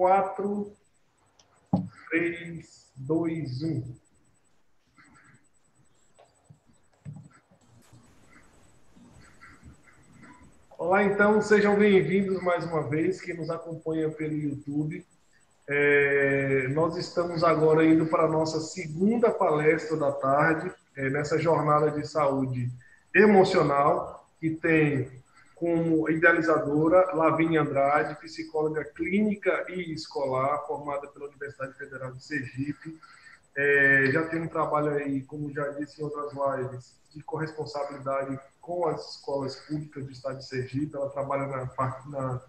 4, 3, 2, 1. Olá, então, sejam bem-vindos mais uma vez, que nos acompanha pelo YouTube. É, nós estamos agora indo para a nossa segunda palestra da tarde, é, nessa jornada de saúde emocional, que tem como idealizadora Lavínia Andrade, psicóloga clínica e escolar, formada pela Universidade Federal de Sergipe. É, já tem um trabalho aí, como já disse em outras lives, de corresponsabilidade com as escolas públicas do estado de Sergipe. Ela trabalha na, na,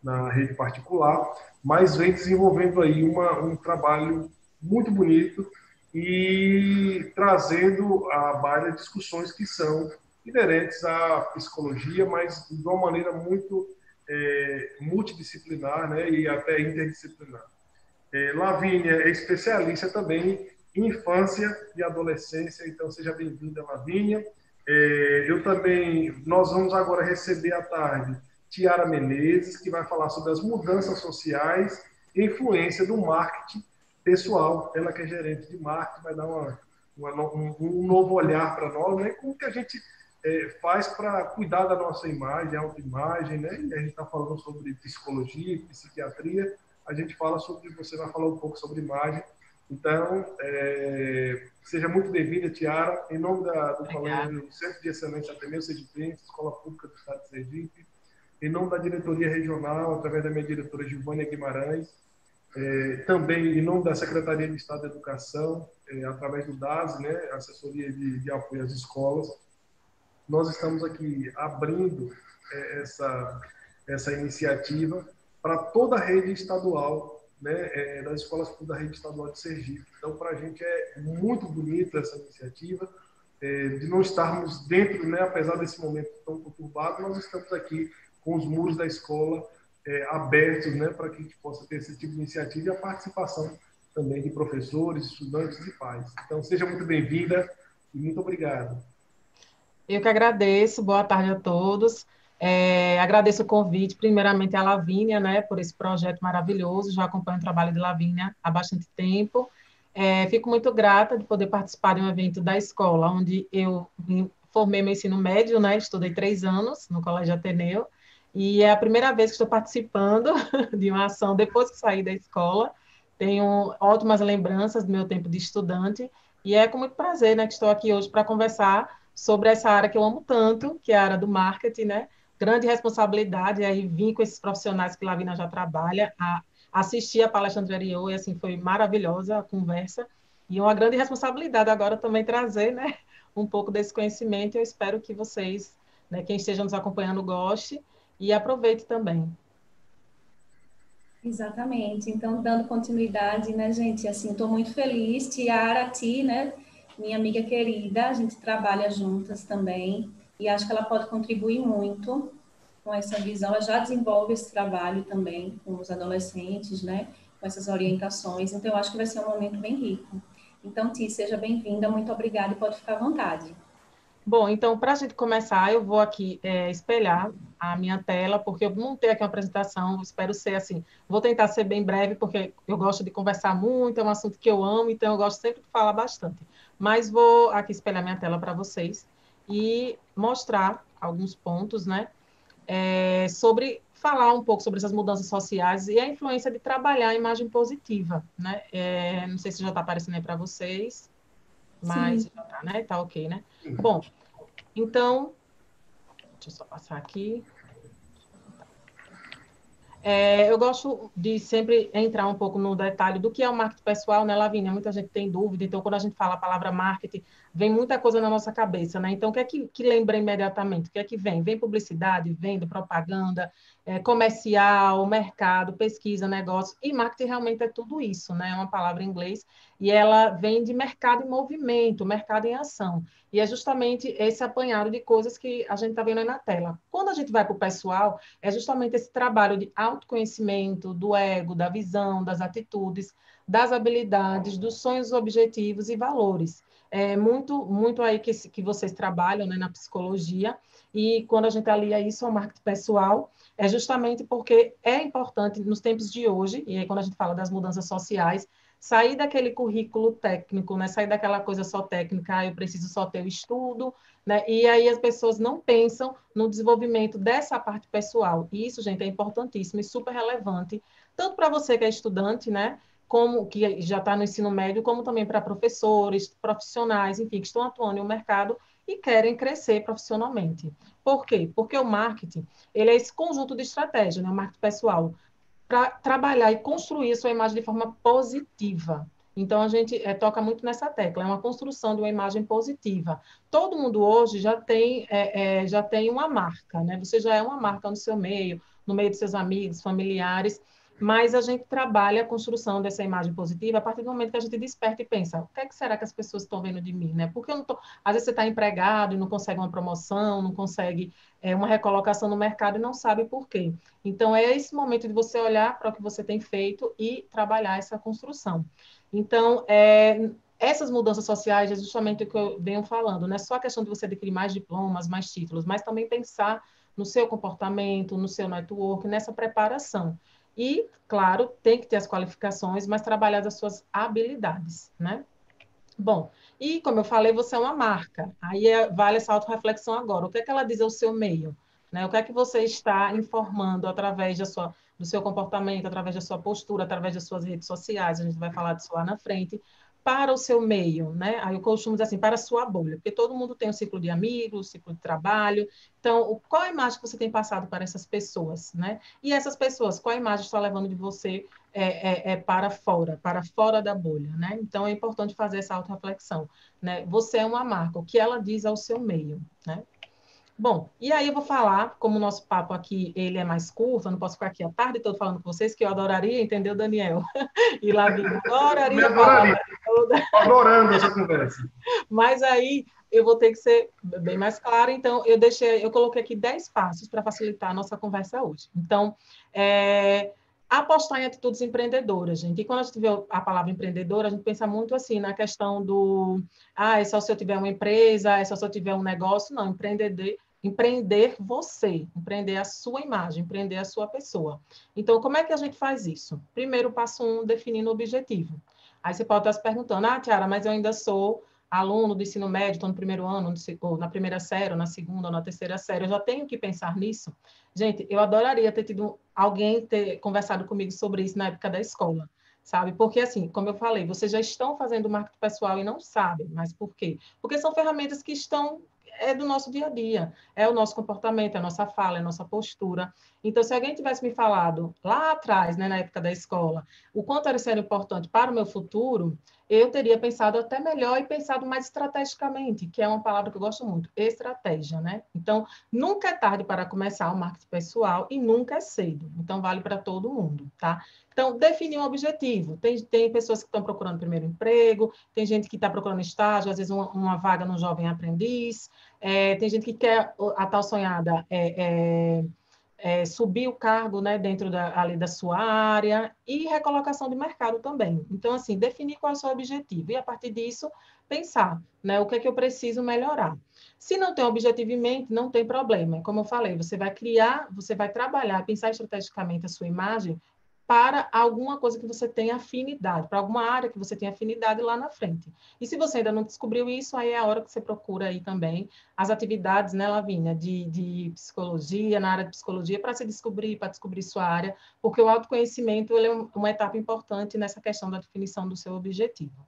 na rede particular, mas vem desenvolvendo aí uma, um trabalho muito bonito e trazendo à baila discussões que são inerentes à psicologia, mas de uma maneira muito é, multidisciplinar né, e até interdisciplinar. É, Lavínia é especialista também em infância e adolescência, então seja bem-vinda, Lavínia. É, eu também, nós vamos agora receber à tarde Tiara Menezes, que vai falar sobre as mudanças sociais e influência do marketing pessoal. Ela que é gerente de marketing, vai dar uma, uma, um, um, novo olhar para nós, né? Como que a gente é, faz para cuidar da nossa imagem, autoimagem, né? E a gente está falando sobre psicologia, psiquiatria. A gente fala sobre, você vai falar um pouco sobre imagem. Então, é, seja muito bem-vinda, Tiara, em nome da, do Colégio Centro de Excelência Ateneu Sergipense, Escola Pública do Estado de Sergipe, em nome da diretoria regional, através da minha diretora Gilvânia Guimarães, é, também em nome da Secretaria de Estado da Educação, é, através do DAS, né, assessoria de, de apoio às escolas, nós estamos aqui abrindo é, essa, essa iniciativa para toda a rede estadual, né, é, das escolas da rede estadual de Sergipe. Então, para a gente é muito bonita essa iniciativa, é, de não estarmos dentro, né, apesar desse momento tão conturbado, nós estamos aqui com os muros da escola é, abertos né, para que a gente possa ter esse tipo de iniciativa e a participação também de professores, estudantes e pais. Então, seja muito bem-vinda e muito obrigado. Eu que agradeço, boa tarde a todos. É, agradeço o convite, primeiramente, à Lavínia, né, por esse projeto maravilhoso. Já acompanho o trabalho de Lavínia há bastante tempo. É, fico muito grata de poder participar de um evento da escola, onde eu formei meu ensino médio, né, estudei três anos no Colégio Ateneu, e é a primeira vez que estou participando de uma ação depois que saí da escola. Tenho ótimas lembranças do meu tempo de estudante, e é com muito prazer né, que estou aqui hoje para conversar sobre essa área que eu amo tanto, que é a área do marketing, né? Grande responsabilidade, aí vim com esses profissionais que Lavina já trabalha, a assistir a palestra anterior, e assim, foi maravilhosa a conversa, e uma grande responsabilidade agora também trazer, né, um pouco desse conhecimento, eu espero que vocês, né, quem esteja nos acompanhando, goste, e aproveite também. Exatamente. Então, dando continuidade, né, gente, assim, estou muito feliz. Tiara, Ti, né, minha amiga querida, a gente trabalha juntas também e acho que ela pode contribuir muito com essa visão. Ela já desenvolve esse trabalho também com os adolescentes, né? Com essas orientações. Então, eu acho que vai ser um momento bem rico. Então, Ti, seja bem-vinda, muito obrigada e pode ficar à vontade. Bom, então, para a gente começar, eu vou aqui é, espelhar a minha tela, porque eu montei aqui uma apresentação, espero ser assim, vou tentar ser bem breve, porque eu gosto de conversar muito, é um assunto que eu amo, então eu gosto sempre de falar bastante. Mas vou aqui espelhar minha tela para vocês e mostrar alguns pontos, né, é, sobre falar um pouco sobre essas mudanças sociais e a influência de trabalhar a imagem positiva, né, é, não sei se já está aparecendo aí para vocês, mas Sim. já tá, né? Tá ok, né? Bom, então, deixa eu só passar aqui. É, eu gosto de sempre entrar um pouco no detalhe do que é o marketing pessoal, né, Lavínia? Muita gente tem dúvida, então quando a gente fala a palavra marketing, vem muita coisa na nossa cabeça, né? Então, o que é que, que lembra imediatamente? O que é que vem? Vem publicidade, venda, propaganda, é, comercial, mercado, pesquisa, negócio, e marketing realmente é tudo isso, né? É uma palavra em inglês, e ela vem de mercado em movimento, mercado em ação. E é justamente esse apanhado de coisas que a gente está vendo aí na tela. Quando a gente vai para o pessoal, é justamente esse trabalho de autoconhecimento, do ego, da visão, das atitudes, das habilidades, dos sonhos, objetivos e valores. É muito, muito aí que, que vocês trabalham né, na psicologia, e quando a gente alia isso ao marketing pessoal, é justamente porque é importante nos tempos de hoje, e aí quando a gente fala das mudanças sociais, sair daquele currículo técnico, né? Sair daquela coisa só técnica, ah, eu preciso só ter o estudo, né? E aí as pessoas não pensam no desenvolvimento dessa parte pessoal. E isso, gente, é importantíssimo e super relevante, tanto para você que é estudante, né? Como que já está no ensino médio, como também para professores, profissionais, enfim, que estão atuando no mercado e querem crescer profissionalmente. Por quê? Porque o marketing, ele é esse conjunto de estratégia, né? O marketing pessoal, para trabalhar e construir a sua imagem de forma positiva. Então, a gente é, toca muito nessa tecla, é uma construção de uma imagem positiva. Todo mundo hoje já tem, é, é, já tem uma marca, né? Você já é uma marca no seu meio, no meio de seus amigos, familiares, mas a gente trabalha a construção dessa imagem positiva a partir do momento que a gente desperta e pensa, o que, é que será que as pessoas estão vendo de mim, né? Porque eu não tô... às vezes você está empregado e não consegue uma promoção, não consegue é, uma recolocação no mercado e não sabe por quê. Então, é esse momento de você olhar para o que você tem feito e trabalhar essa construção. Então, é, essas mudanças sociais é justamente o que eu venho falando, não é só a questão de você adquirir mais diplomas, mais títulos, mas também pensar no seu comportamento, no seu network, nessa preparação. E, claro, tem que ter as qualificações, mas trabalhar as suas habilidades, né? Bom, e como eu falei, você é uma marca. Aí é, vale essa autorreflexão agora. O que é que ela diz ao seu meio? Né? O que é que você está informando através da sua, do seu comportamento, através da sua postura, através das suas redes sociais? A gente vai falar disso lá na frente para o seu meio, né? Aí eu costumo dizer assim, para a sua bolha, porque todo mundo tem um ciclo de amigos, um ciclo de trabalho. Então, qual a imagem que você tem passado para essas pessoas, né? E essas pessoas, qual a imagem está levando de você é, é, é para fora, para fora da bolha, né? Então, é importante fazer essa auto-reflexão, né? Você é uma marca, o que ela diz ao seu meio, né? Bom, e aí eu vou falar, como o nosso papo aqui ele é mais curto, eu não posso ficar aqui a tarde toda falando com vocês, que eu adoraria, entendeu, Daniel? e lá adoraria. adoraria. Adorando essa conversa. Mas aí eu vou ter que ser bem mais clara, então eu deixei, eu coloquei aqui 10 passos para facilitar a nossa conversa hoje. Então, é, apostar em atitudes empreendedoras, gente. E quando a gente vê a palavra empreendedora, a gente pensa muito assim na questão do, ah, é só se eu tiver uma empresa, é só se eu tiver um negócio. Não, empreender, empreender você, empreender a sua imagem, empreender a sua pessoa. Então, como é que a gente faz isso? Primeiro, passo um, definindo o objetivo. Aí você pode estar se perguntando, ah, Tiara, mas eu ainda sou aluno do ensino médio, estou no primeiro ano, ou na primeira série, ou na segunda, ou na terceira série, eu já tenho que pensar nisso. Gente, eu adoraria ter tido alguém ter conversado comigo sobre isso na época da escola, sabe? Porque, assim, como eu falei, vocês já estão fazendo marketing pessoal e não sabem, mas por quê? Porque são ferramentas que estão é do nosso dia a dia, é o nosso comportamento, é a nossa fala, é a nossa postura. Então, se alguém tivesse me falado lá atrás, né, na época da escola, o quanto era ser importante para o meu futuro, eu teria pensado até melhor e pensado mais estrategicamente, que é uma palavra que eu gosto muito, estratégia, né? Então, nunca é tarde para começar o marketing pessoal e nunca é cedo. Então, vale para todo mundo, tá? Então, definir um objetivo. Tem, tem pessoas que estão procurando primeiro emprego, tem gente que está procurando estágio, às vezes uma, uma vaga no jovem aprendiz, é, tem gente que quer a tal sonhada é, é, é, subir o cargo né, dentro da, ali da sua área e recolocação de mercado também. Então, assim, definir qual é o seu objetivo e, a partir disso, pensar né, o que é que eu preciso melhorar. Se não tem objetivo em mente, não tem problema. Como eu falei, você vai criar, você vai trabalhar, pensar estrategicamente a sua imagem para alguma coisa que você tenha afinidade, para alguma área que você tenha afinidade lá na frente. E se você ainda não descobriu isso, aí é a hora que você procura aí também as atividades, né, Lavínia, de, de psicologia, na área de psicologia, para se descobrir, para descobrir sua área, porque o autoconhecimento é uma etapa importante nessa questão da definição do seu objetivo.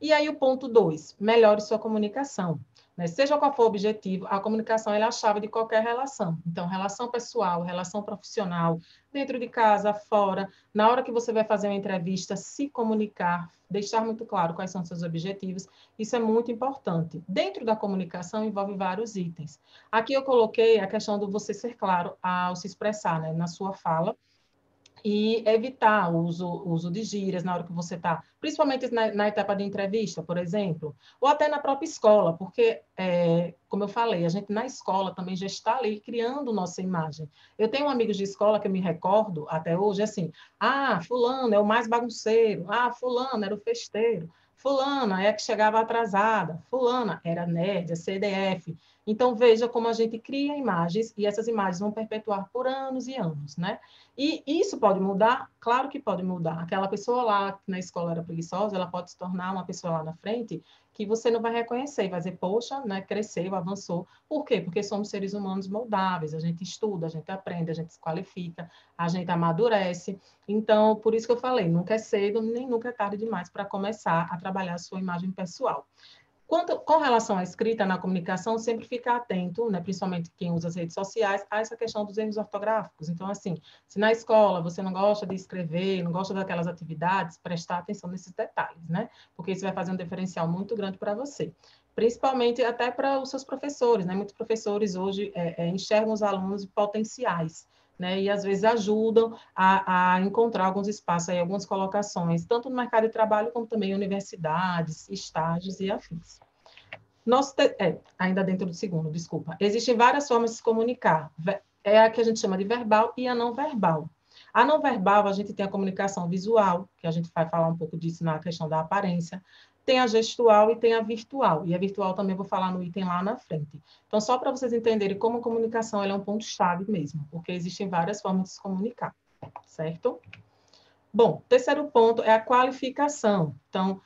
E aí o ponto dois, melhore sua comunicação. Né? Seja qual for o objetivo, a comunicação é a chave de qualquer relação. Então, relação pessoal, relação profissional, dentro de casa, fora, na hora que você vai fazer uma entrevista, se comunicar, deixar muito claro quais são seus objetivos, isso é muito importante. Dentro da comunicação envolve vários itens. Aqui eu coloquei a questão do você ser claro ao se expressar né, na sua fala, e evitar o uso, uso de gírias na hora que você está, principalmente na, na, etapa de entrevista, por exemplo, ou até na própria escola, porque, é, como eu falei, a gente na escola também já está ali criando nossa imagem. Eu tenho amigos de escola que eu me recordo até hoje, assim, ah, fulano é o mais bagunceiro, ah, fulano era o festeiro, fulana é a que chegava atrasada, fulana era nerd, a CDF. Então, veja como a gente cria imagens e essas imagens vão perpetuar por anos e anos, né? E isso pode mudar? Claro que pode mudar. Aquela pessoa lá que na escola era preguiçosa, ela pode se tornar uma pessoa lá na frente que você não vai reconhecer, vai dizer, poxa, né, cresceu, avançou. Por quê? Porque somos seres humanos moldáveis, a gente estuda, a gente aprende, a gente se qualifica, a gente amadurece. Então, por isso que eu falei, nunca é cedo, nem nunca é tarde demais para começar a trabalhar a sua imagem pessoal. Quanto, com relação à escrita na comunicação, sempre ficar atento, né, principalmente quem usa as redes sociais, a essa questão dos erros ortográficos. Então, assim, se na escola você não gosta de escrever, não gosta daquelas atividades, prestar atenção nesses detalhes, né? Porque isso vai fazer um diferencial muito grande para você. Principalmente até para os seus professores, né? Muitos professores hoje é, é, enxergam os alunos potenciais. Né, e às vezes ajudam a, a, encontrar alguns espaços aí, algumas colocações, tanto no mercado de trabalho como também universidades, estágios e afins. Nosso te... é, ainda dentro do segundo, desculpa. Existem várias formas de se comunicar. É a que a gente chama de verbal e a não verbal. A não verbal, a gente tem a comunicação visual, que a gente vai falar um pouco disso na questão da aparência. Tem a gestual e tem a virtual. E a virtual também vou falar no item lá na frente. Então, só para vocês entenderem como a comunicação é um ponto-chave mesmo, porque existem várias formas de se comunicar, certo? Bom, terceiro ponto é a qualificação. Então,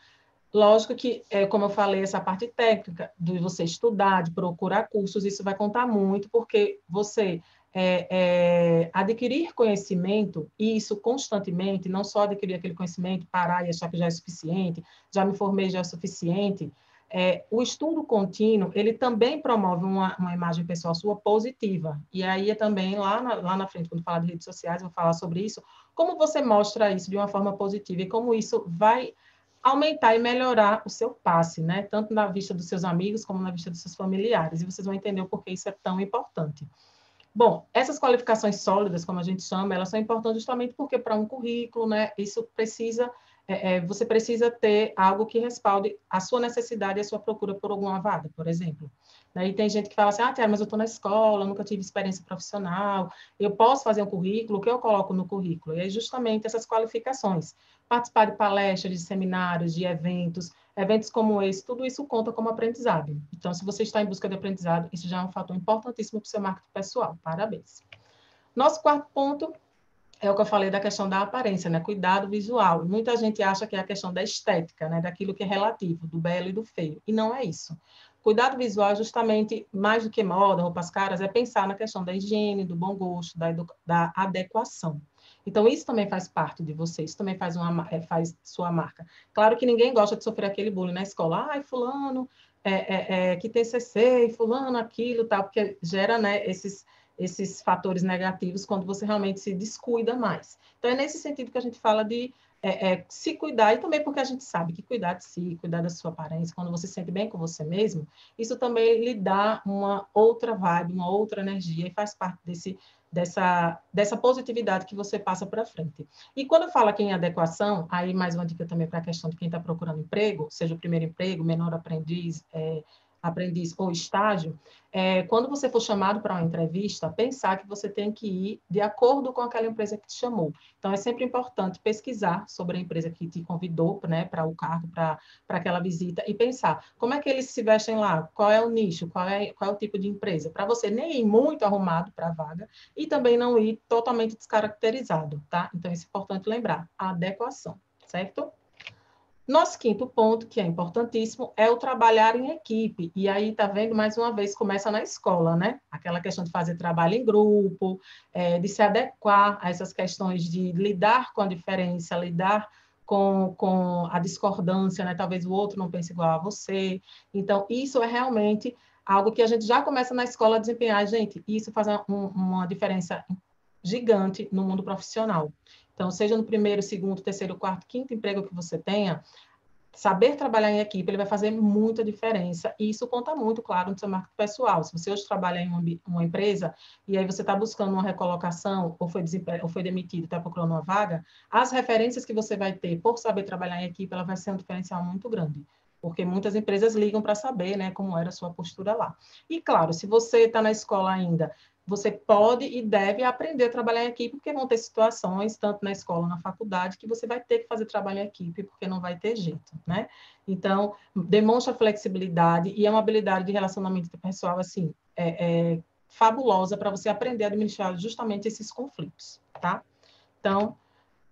Lógico que, é, como eu falei, essa parte técnica de você estudar, de procurar cursos, isso vai contar muito, porque você é, é, adquirir conhecimento, e isso constantemente, não só adquirir aquele conhecimento, parar e achar que já é suficiente, já me formei, já é suficiente, é, o estudo contínuo, ele também promove uma, uma, imagem pessoal sua positiva. E aí é também, lá na, lá na frente, quando falar de redes sociais, eu vou falar sobre isso, como você mostra isso de uma forma positiva e como isso vai aumentar e melhorar o seu passe, né? Tanto na vista dos seus amigos como na vista dos seus familiares. E vocês vão entender o porquê isso é tão importante. Bom, essas qualificações sólidas, como a gente chama, elas são importantes justamente porque para um currículo, né, isso precisa, é, é, você precisa ter algo que respalde a sua necessidade e a sua procura por alguma vaga, por exemplo. Daí tem gente que fala assim, ah, Tiara, mas eu estou na escola, nunca tive experiência profissional, eu posso fazer um currículo, o que eu coloco no currículo? E é justamente essas qualificações. Participar de palestras, de seminários, de eventos, eventos como esse, tudo isso conta como aprendizado. Então, se você está em busca de aprendizado, isso já é um fator importantíssimo para o seu marketing pessoal. Parabéns. Nosso quarto ponto é o que eu falei da questão da aparência, né? Cuidado visual. Muita gente acha que é a questão da estética, né? Daquilo que é relativo, do belo e do feio. E não é isso. Cuidado visual justamente, mais do que moda, roupas caras, é pensar na questão da higiene, do bom gosto, da, da adequação. Então, isso também faz parte de você, isso também faz, uma, é, faz sua marca. Claro que ninguém gosta de sofrer aquele bullying na escola. Ai, fulano é, é, é, que tem CC, fulano aquilo, tal, porque gera né, esses, esses fatores negativos quando você realmente se descuida mais. Então, é nesse sentido que a gente fala de é, é, se cuidar, e também porque a gente sabe que cuidar de si, cuidar da sua aparência, quando você se sente bem com você mesmo, isso também lhe dá uma outra vibe, uma outra energia, e faz parte desse, dessa, dessa positividade que você passa para frente. E quando eu falo aqui em adequação, aí mais uma dica também para a questão de quem está procurando emprego, seja o primeiro emprego, menor aprendiz, é, aprendiz ou estágio, é, quando você for chamado para uma entrevista, pensar que você tem que ir de acordo com aquela empresa que te chamou. Então, é sempre importante pesquisar sobre a empresa que te convidou né, para o cargo, para aquela visita, e pensar como é que eles se vestem lá, qual é o nicho, qual é, qual é o tipo de empresa, para você nem ir muito arrumado para a vaga e também não ir totalmente descaracterizado, tá? Então, é importante lembrar, a adequação, certo? Nosso quinto ponto, que é importantíssimo, é o trabalhar em equipe. E aí, tá vendo, mais uma vez, começa na escola, né? Aquela questão de fazer trabalho em grupo, é, de se adequar a essas questões de lidar com a diferença, lidar com, com a discordância, né? Talvez o outro não pense igual a você. Então, isso é realmente algo que a gente já começa na escola a desempenhar. Gente, isso faz uma, uma diferença gigante no mundo profissional. Então, seja no primeiro, segundo, terceiro, quarto, quinto emprego que você tenha, saber trabalhar em equipe ele vai fazer muita diferença e isso conta muito, claro, no seu marketing pessoal. Se você hoje trabalha em uma, uma empresa e aí você está buscando uma recolocação ou foi, ou foi demitido, está procurando uma vaga, as referências que você vai ter por saber trabalhar em equipe, ela vai ser um diferencial muito grande porque muitas empresas ligam para saber, né, como era a sua postura lá. E claro, se você está na escola ainda, você pode e deve aprender a trabalhar em equipe, porque vão ter situações, tanto na escola, na faculdade, que você vai ter que fazer trabalho em equipe, porque não vai ter jeito, né? Então, demonstra flexibilidade e é uma habilidade de relacionamento pessoal, assim, é, é fabulosa para você aprender a administrar justamente esses conflitos, tá? Então,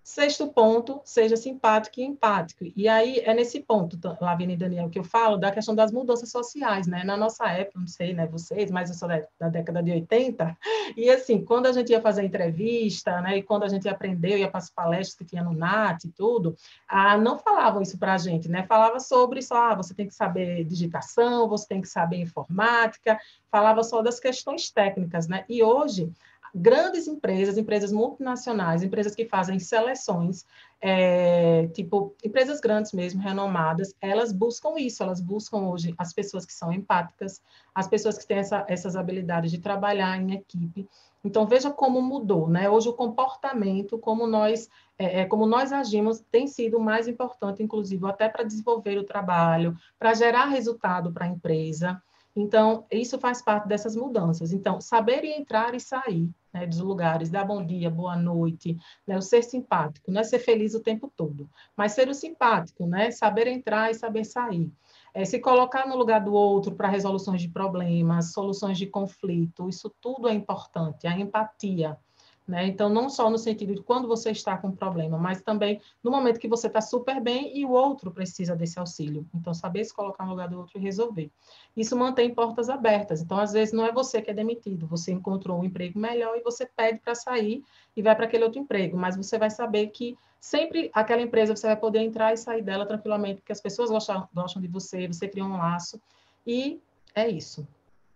Sexto ponto, seja simpático e empático. E aí é nesse ponto, Lavínia e Daniel, que eu falo da questão das mudanças sociais, né? Na nossa época, não sei, né, vocês, mas eu sou da, da década de 80, e assim, quando a gente ia fazer entrevista, né, e quando a gente aprendeu, ia para as palestras que tinha no NAT e tudo, ah, não falavam isso para a gente, né? Falava sobre só, ah, você tem que saber digitação, você tem que saber informática, falava só das questões técnicas, né? E hoje grandes empresas, empresas multinacionais, empresas que fazem seleções, é, tipo, empresas grandes mesmo, renomadas, elas buscam isso, elas buscam hoje as pessoas que são empáticas, as pessoas que têm essa, essas habilidades de trabalhar em equipe. Então, veja como mudou, né? Hoje o comportamento, como nós, é, é como nós agimos, tem sido mais importante, inclusive, até para desenvolver o trabalho, para gerar resultado para a empresa. Então, isso faz parte dessas mudanças. Então, saber entrar e sair né, dos lugares, dar bom dia, boa noite, né, o ser simpático, não é ser feliz o tempo todo, mas ser o simpático, né, saber entrar e saber sair. É, se colocar no lugar do outro para resoluções de problemas, soluções de conflito, isso tudo é importante, a empatia. Né? Então, não só no sentido de quando você está com problema, mas também no momento que você está super bem e o outro precisa desse auxílio. Então, saber se colocar no lugar do outro e resolver. Isso mantém portas abertas. Então, às vezes, não é você que é demitido, você encontrou um emprego melhor e você pede para sair e vai para aquele outro emprego, mas você vai saber que sempre aquela empresa você vai poder entrar e sair dela tranquilamente, porque as pessoas gostam, gostam de você, você cria um laço, e é isso.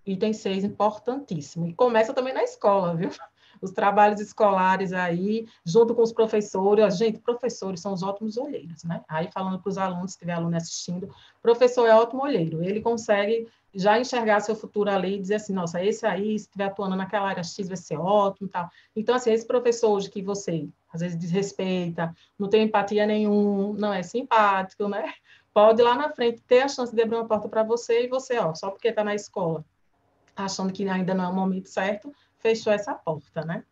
Item 6, importantíssimo. E começa também na escola, viu? Os trabalhos escolares aí, junto com os professores. Gente, professores são os ótimos olheiros, né? Aí, falando para os alunos, se tiver aluno assistindo, professor é ótimo olheiro. Ele consegue já enxergar seu futuro ali e dizer assim, nossa, esse aí, se estiver atuando naquela área X, vai ser ótimo tal. Então, assim, esse professor hoje que você, às vezes, desrespeita, não tem empatia nenhum, não é simpático, né? Pode lá na frente ter a chance de abrir uma porta para você e você, ó, só porque está na escola, achando que ainda não é o momento certo, fechou essa porta, né?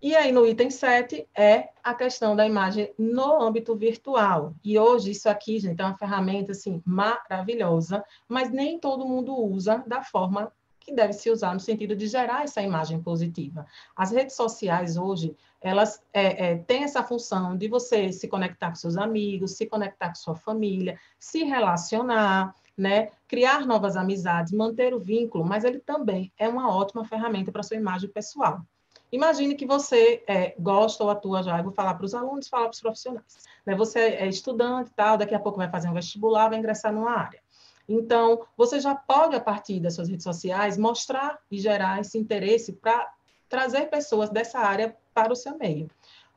E aí, no item 7, é a questão da imagem no âmbito virtual. E hoje, isso aqui, gente, é uma ferramenta, assim, maravilhosa, mas nem todo mundo usa da forma que deve se usar no sentido de gerar essa imagem positiva. As redes sociais hoje, elas é, é, têm essa função de você se conectar com seus amigos, se conectar com sua família, se relacionar, né? Criar novas amizades, manter o vínculo, mas ele também é uma ótima ferramenta para sua imagem pessoal. Imagine que você é, gosta ou atua já, eu vou falar para os alunos, falar para os profissionais. Né? Você é estudante e tal, daqui a pouco vai fazer um vestibular, vai ingressar numa área. Então, você já pode, a partir das suas redes sociais, mostrar e gerar esse interesse para trazer pessoas dessa área para o seu meio.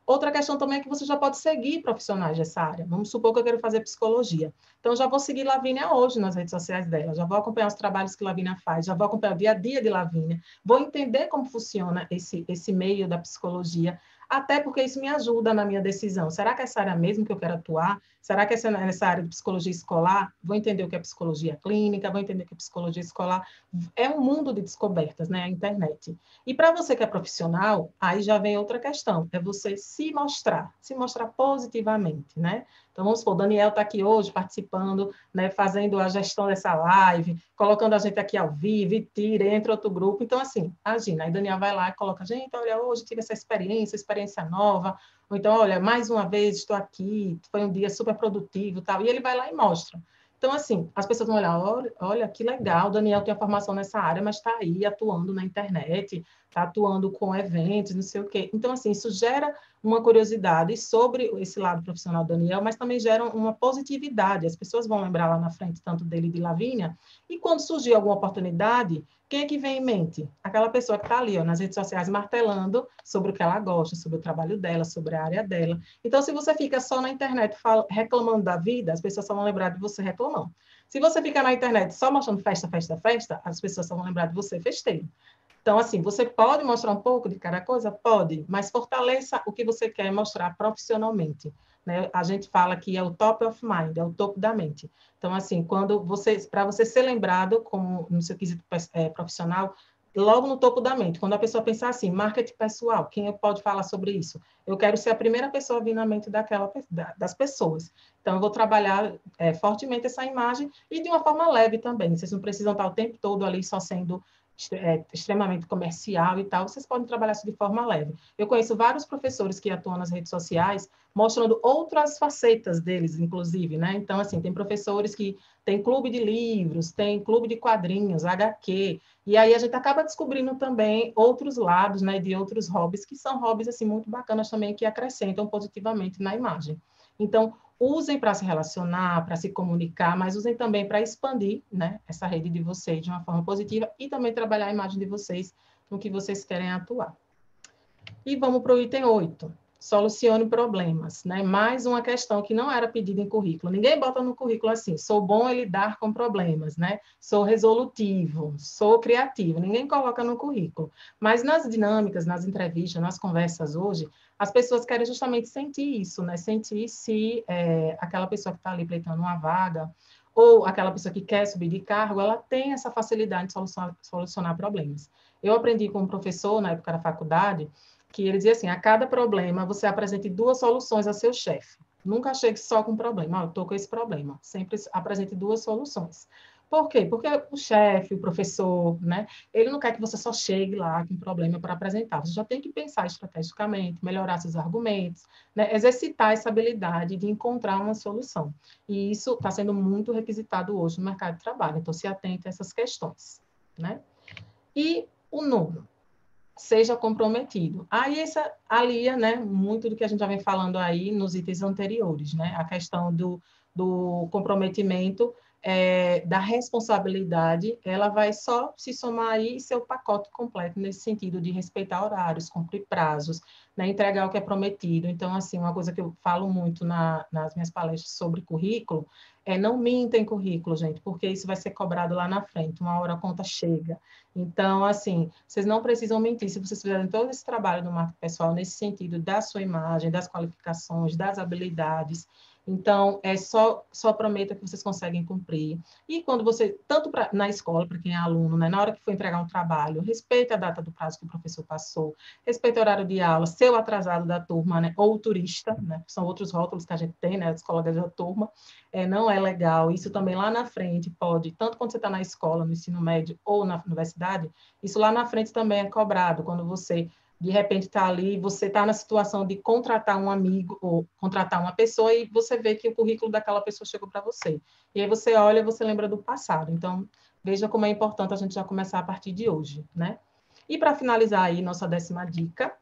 Outra questão também é que você já pode seguir profissionais dessa área. Vamos supor que eu quero fazer psicologia. Então, já vou seguir Lavínia hoje nas redes sociais dela, já vou acompanhar os trabalhos que Lavínia faz, já vou acompanhar o dia a dia de Lavínia, vou entender como funciona esse, esse meio da psicologia, até porque isso me ajuda na minha decisão. Será que é essa área mesmo que eu quero atuar? Será que essa, nessa área de psicologia escolar? Vou entender o que é psicologia clínica, vou entender o que é psicologia escolar. É um mundo de descobertas, né? A internet. E para você que é profissional, aí já vem outra questão, é você se mostrar, se mostrar positivamente, né? Então, vamos supor, o Daniel está aqui hoje participando, né, fazendo a gestão dessa live, colocando a gente aqui ao vivo, e tira, entra outro grupo. Então, assim, imagina, aí Daniel vai lá e coloca, gente, olha, hoje tive essa experiência, experiência nova, ou então, olha, mais uma vez estou aqui, foi um dia super produtivo tal, e ele vai lá e mostra. Então, assim, as pessoas vão olhar, olha, olha que legal, o Daniel tem a formação nessa área, mas está aí atuando na internet, está atuando com eventos, não sei o quê. Então, assim, isso gera uma curiosidade sobre esse lado profissional do Daniel, mas também gera uma positividade. As pessoas vão lembrar lá na frente tanto dele e de Lavínia, e quando surgir alguma oportunidade, quem é que vem em mente? Aquela pessoa que está ali, ó, nas redes sociais, martelando sobre o que ela gosta, sobre o trabalho dela, sobre a área dela. Então, se você fica só na internet reclamando da vida, as pessoas só vão lembrar de você reclamando. Se você fica na internet só mostrando festa, festa, festa, as pessoas só vão lembrar de você festeiro. Então, assim, você pode mostrar um pouco de cada coisa? Pode, mas fortaleça o que você quer mostrar profissionalmente. Né? A gente fala que é o top of mind, é o topo da mente. Então, assim, quando você, para você ser lembrado como no seu quesito é, profissional, logo no topo da mente, quando a pessoa pensar assim, marketing pessoal, quem pode falar sobre isso? Eu quero ser a primeira pessoa a vir na mente daquela, das pessoas. Então, eu vou trabalhar é, fortemente essa imagem e de uma forma leve também. Vocês não precisam estar o tempo todo ali só sendo é, extremamente comercial e tal, vocês podem trabalhar isso de forma leve. Eu conheço vários professores que atuam nas redes sociais, mostrando outras facetas deles, inclusive, né? Então, assim, tem professores que têm clube de livros, tem clube de quadrinhos, HQ, e aí a gente acaba descobrindo também outros lados, né, de outros hobbies, que são hobbies, assim, muito bacanas também, que acrescentam positivamente na imagem. Então, usem para se relacionar, para se comunicar, mas usem também para expandir né, essa rede de vocês de uma forma positiva e também trabalhar a imagem de vocês no que vocês querem atuar. E vamos para o item 8 solucione problemas, né? Mais uma questão que não era pedida em currículo. Ninguém bota no currículo assim, sou bom em lidar com problemas, né? Sou resolutivo, sou criativo. Ninguém coloca no currículo. Mas nas dinâmicas, nas entrevistas, nas conversas hoje, as pessoas querem justamente sentir isso, né? Sentir se é, aquela pessoa que está ali pleitando uma vaga ou aquela pessoa que quer subir de cargo, ela tem essa facilidade de solucionar, solucionar problemas. Eu aprendi com um professor na época da faculdade que ele dizia assim: a cada problema você apresente duas soluções a seu chefe. Nunca chegue só com problema. Ah, eu estou com esse problema. Sempre apresente duas soluções. Por quê? Porque o chefe, o professor, né, ele não quer que você só chegue lá com problema para apresentar. Você já tem que pensar estrategicamente, melhorar seus argumentos, né, exercitar essa habilidade de encontrar uma solução. E isso está sendo muito requisitado hoje no mercado de trabalho. Então, se atente a essas questões. Né? E o nono, seja comprometido. Aí essa alia, né, muito do que a gente já vem falando aí nos itens anteriores, né, a questão do, do comprometimento é, da responsabilidade, ela vai só se somar aí seu pacote completo nesse sentido de respeitar horários, cumprir prazos, né, entregar o que é prometido. Então, assim, uma coisa que eu falo muito na, nas minhas palestras sobre currículo é não minta em currículo, gente, porque isso vai ser cobrado lá na frente, uma hora a conta chega. Então, assim, vocês não precisam mentir. Se vocês fizerem todo esse trabalho no marketing pessoal nesse sentido da sua imagem, das qualificações, das habilidades, então, é só, só prometa que vocês conseguem cumprir. E quando você, tanto pra, na escola, para quem é aluno, né, na hora que for entregar um trabalho, respeite a data do prazo que o professor passou, respeite o horário de aula, seu atrasado da turma, né, ou turista, né, são outros rótulos que a gente tem, né, as colegas da turma, é, não é legal. Isso também lá na frente pode, tanto quando você está na escola, no ensino médio ou na universidade, isso lá na frente também é cobrado, quando você de repente está ali, você está na situação de contratar um amigo ou contratar uma pessoa e você vê que o currículo daquela pessoa chegou para você. E aí você olha você lembra do passado. Então, veja como é importante a gente já começar a partir de hoje, né? E para finalizar aí, nossa décima dica,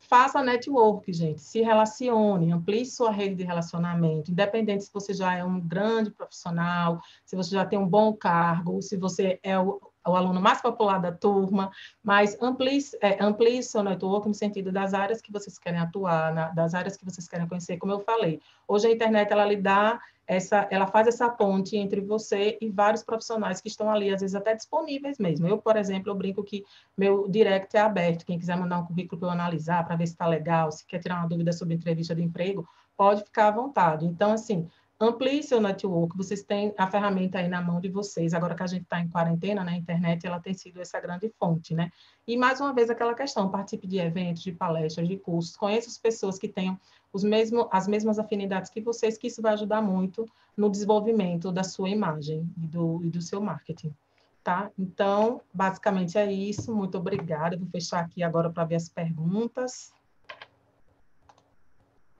faça network, gente. Se relacione, amplie sua rede de relacionamento, independente se você já é um grande profissional, se você já tem um bom cargo, se você é o o aluno mais popular da turma, mas amplie, é, amplie seu network no sentido das áreas que vocês querem atuar, na, das áreas que vocês querem conhecer, como eu falei. Hoje a internet, ela lhe dá essa, ela faz essa ponte entre você e vários profissionais que estão ali, às vezes até disponíveis mesmo. Eu, por exemplo, eu brinco que meu direct é aberto, quem quiser mandar um currículo para eu analisar, para ver se está legal, se quer tirar uma dúvida sobre entrevista de emprego, pode ficar à vontade. Então, assim, amplie seu network, vocês têm a ferramenta aí na mão de vocês, agora que a gente está em quarentena, né, a internet, ela tem sido essa grande fonte, né, e mais uma vez aquela questão, participe de eventos, de palestras, de cursos, conheça as pessoas que tenham os mesmo, as mesmas afinidades que vocês, que isso vai ajudar muito no desenvolvimento da sua imagem e do, e do seu marketing. Tá? Então, basicamente é isso. Muito obrigada. Vou fechar aqui agora para ver as perguntas.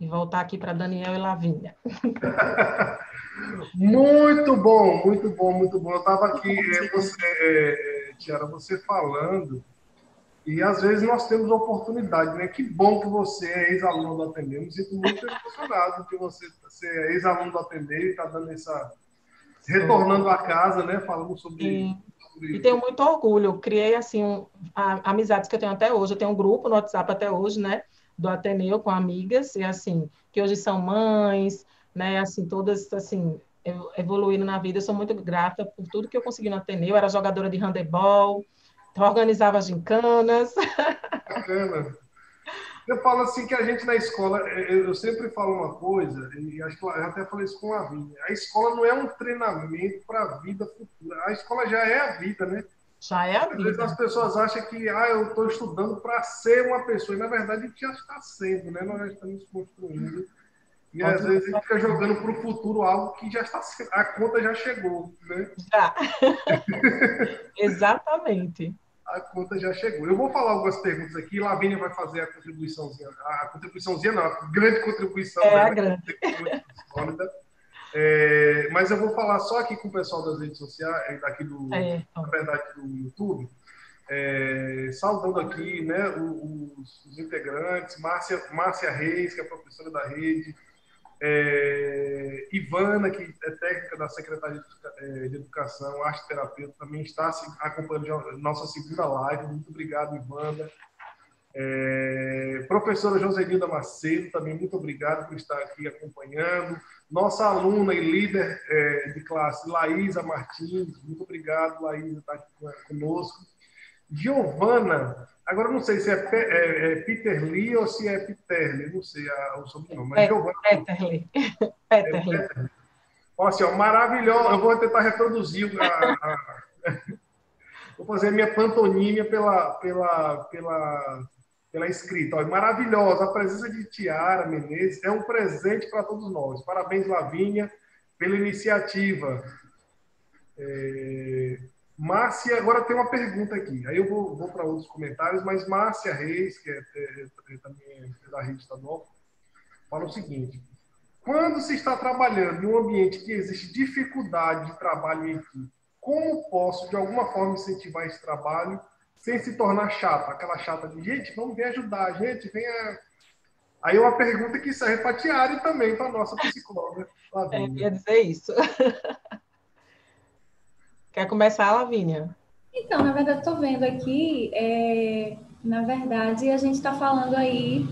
E voltar aqui para Daniel e Lavínia. muito bom, muito bom, muito bom. Eu estava aqui, é, você, é, Tiara, você falando, e às vezes nós temos oportunidade, né? Que bom que você é ex-aluno do Atendeu. Me sinto muito emocionado que você, você é ex-aluno do Atendeu e está dando essa. retornando à casa, né? Falando sobre. Sim. E tenho muito orgulho. Eu criei, assim, um, a, amizades que eu tenho até hoje. Eu tenho um grupo no WhatsApp até hoje, né? Do Ateneu com amigas, e assim, que hoje são mães, né, assim, todas, assim, evoluindo na vida. Eu sou muito grata por tudo que eu consegui no Ateneu. Eu era jogadora de handebol, organizava gincanas. Bacana. Eu falo assim que a gente na escola, eu sempre falo uma coisa, e acho que eu até falei isso com a Vinha. A escola não é um treinamento para a vida futura. A escola já é a vida, né? Já é a vida. Às vezes as pessoas acham que ah, eu estou estudando para ser uma pessoa, e na verdade a gente já está sendo, né? Nós já estamos construindo. E às vezes a gente fica jogando para o futuro algo que já está a conta já chegou, né? Já. Exatamente a conta já chegou. Eu vou falar algumas perguntas aqui, Lavínia vai fazer a contribuiçãozinha, a contribuiçãozinha não, a grande contribuição é dela, a grande. É, mas eu vou falar só aqui com o pessoal das redes sociais, aqui do, é. na verdade, do YouTube, é, saudando aqui né, os, os, integrantes, Márcia, Márcia Reis, que é professora da rede, é, Ivana, que é técnica da Secretaria de é, Educação, arte terapeuta, também está acompanhando a nossa segunda live. Muito obrigado, Ivana. É, professora Joselilda Macedo, também muito obrigado por estar aqui acompanhando. Nossa aluna e líder é, de classe, Laísa Martins, muito obrigado, Laísa, está aqui conosco. Giovana, Agora não sei se é, é, é Peter Lee ou se é Peter Lee, não sei a, o sobrenome, mas é, Giovanna. Peter Lee. Peter Lee. É, Olha assim, ó, maravilhoso. Eu vou tentar reproduzir a, a... Vou fazer a minha pantonímia pela, pela, pela, pela escrita. Olha, maravilhosa. A presença de Tiara Menezes é um presente para todos nós. Parabéns, Lavínia, pela iniciativa. É... Márcia, agora tem uma pergunta aqui. Aí eu vou, vou para outros comentários, mas Márcia Reis, que é, é, é também é da rede estadual, fala o seguinte: quando se está trabalhando em um ambiente que existe dificuldade de trabalho em equipe, como posso, de alguma forma, incentivar esse trabalho sem se tornar chata? Aquela chata de, gente, vamos vir ajudar, gente, venha. Aí uma pergunta que serve para Tiara e também para a nossa psicóloga. É, eu ia dizer isso. Quer começar, Lavínia? Então, na verdade, estou vendo aqui, é, na verdade, a gente está falando aí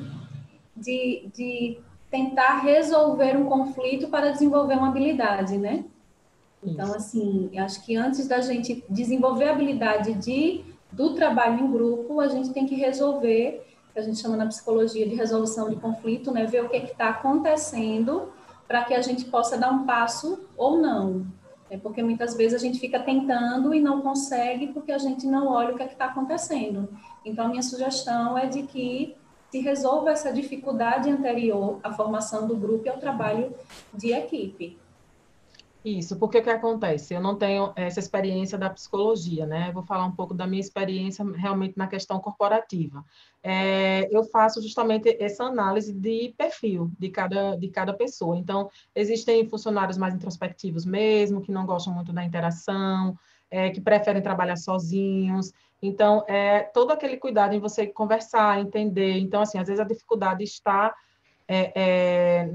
de, de tentar resolver um conflito para desenvolver uma habilidade, né? Então, assim, acho que antes da gente desenvolver a habilidade de, do trabalho em grupo, a gente tem que resolver, que a gente chama na psicologia de resolução de conflito, né? Ver o que é está acontecendo para que a gente possa dar um passo ou não. É porque muitas vezes a gente fica tentando e não consegue porque a gente não olha o que é está acontecendo. Então, a minha sugestão é de que se resolva essa dificuldade anterior à formação do grupo e ao trabalho de equipe. Isso, porque que acontece? Eu não tenho essa experiência da psicologia, né? Vou falar um pouco da minha experiência realmente na questão corporativa. É, eu faço justamente essa análise de perfil de cada, de cada pessoa. Então, existem funcionários mais introspectivos mesmo, que não gostam muito da interação, é, que preferem trabalhar sozinhos. Então, é todo aquele cuidado em você conversar, entender. Então, assim, às vezes a dificuldade está é, é,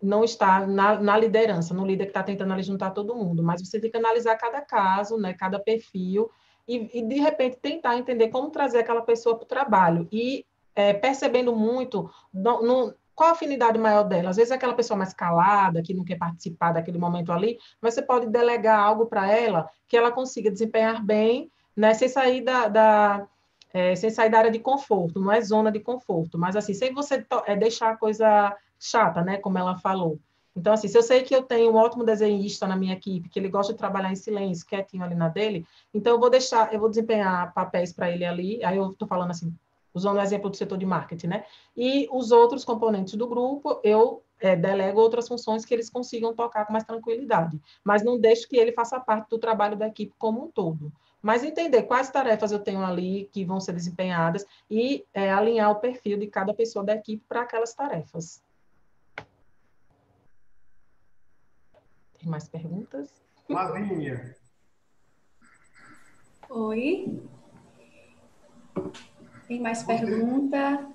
não está na, na, liderança, no líder que está tentando ali juntar todo mundo, mas você tem que analisar cada caso, né, cada perfil, e, e de repente tentar entender como trazer aquela pessoa para o trabalho. E é, percebendo muito no, no, qual a afinidade maior dela. Às vezes é aquela pessoa mais calada, que não quer participar daquele momento ali, mas você pode delegar algo para ela que ela consiga desempenhar bem, né, sem sair da, da é, sem sair da área de conforto, não é zona de conforto, mas assim, sem você é, deixar a coisa chata, né? Como ela falou. Então, assim, se eu sei que eu tenho um ótimo desenhista na minha equipe, que ele gosta de trabalhar em silêncio, quietinho ali na dele, então eu vou deixar, eu vou desempenhar papéis para ele ali, aí eu estou falando assim, usando o exemplo do setor de marketing, né? E os outros componentes do grupo, eu é, delego outras funções que eles consigam tocar com mais tranquilidade, mas não deixo que ele faça parte do trabalho da equipe como um todo. Mas entender quais tarefas eu tenho ali que vão ser desempenhadas e é, alinhar o perfil de cada pessoa da equipe para aquelas tarefas. Tem mais perguntas? Lavínia. Oi. Tem mais pergunta?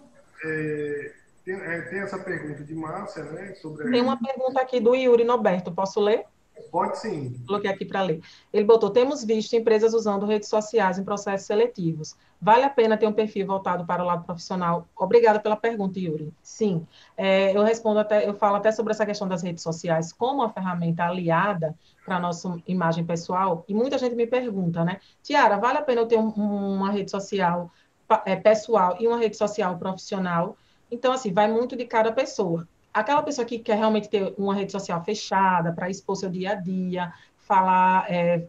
É, tem, é, tem, essa pergunta de Márcia, né? Sobre tem uma pergunta aqui do Yuri Noberto, posso ler? Pode sim. Coloquei aqui para ler. Ele botou: temos visto empresas usando redes sociais em processos seletivos. Vale a pena ter um perfil voltado para o lado profissional? Obrigada pela pergunta, Yuri. Sim, é, eu respondo até, eu falo até sobre essa questão das redes sociais como uma ferramenta aliada para a nossa imagem pessoal. E muita gente me pergunta, né? Tiara, vale a pena eu ter um, uma rede social é, pessoal e uma rede social profissional? Então, assim, vai muito de cada pessoa aquela pessoa que quer realmente ter uma rede social fechada para expor seu dia a dia, falar, é,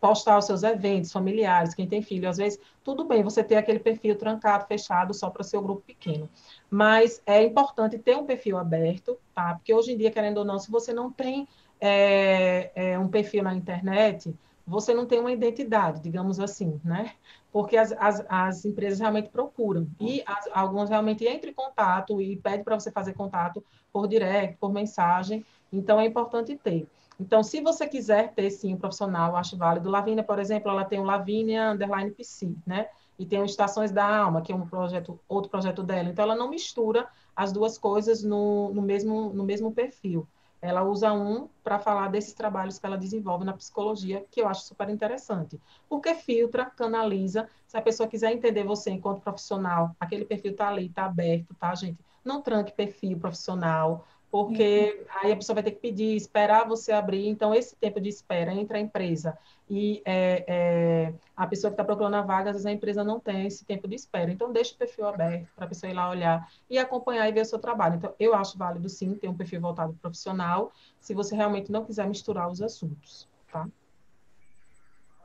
postar os seus eventos familiares, quem tem filho, às vezes, tudo bem você ter aquele perfil trancado, fechado, só para seu grupo pequeno. Mas é importante ter um perfil aberto, tá? Porque hoje em dia, querendo ou não, se você não tem é, é, um perfil na internet, você não tem uma identidade, digamos assim, né? Porque as, as, as empresas realmente procuram. E as, algumas realmente entram em contato e pedem para você fazer contato por direct, por mensagem. Então, é importante ter. Então, se você quiser ter, sim, um profissional, acho válido. Lavínia, por exemplo, ela tem o Lavínia Underline PC, né? E tem o Estações da Alma, que é um projeto, outro projeto dela. Então, ela não mistura as duas coisas no, no, mesmo, no mesmo perfil ela usa um para falar desses trabalhos que ela desenvolve na psicologia, que eu acho super interessante. Porque filtra, canaliza. Se a pessoa quiser entender você enquanto profissional, aquele perfil está ali, está aberto, tá, gente? Não tranque perfil profissional, porque uhum. aí a pessoa vai ter que pedir, esperar você abrir. Então, esse tempo de espera entre a empresa e é, é, a pessoa que está procurando a vaga, às vezes a empresa não tem esse tempo de espera. Então, deixe o perfil aberto para a pessoa ir lá olhar e acompanhar e ver o seu trabalho. Então, eu acho válido, sim, ter um perfil voltado profissional, se você realmente não quiser misturar os assuntos, tá?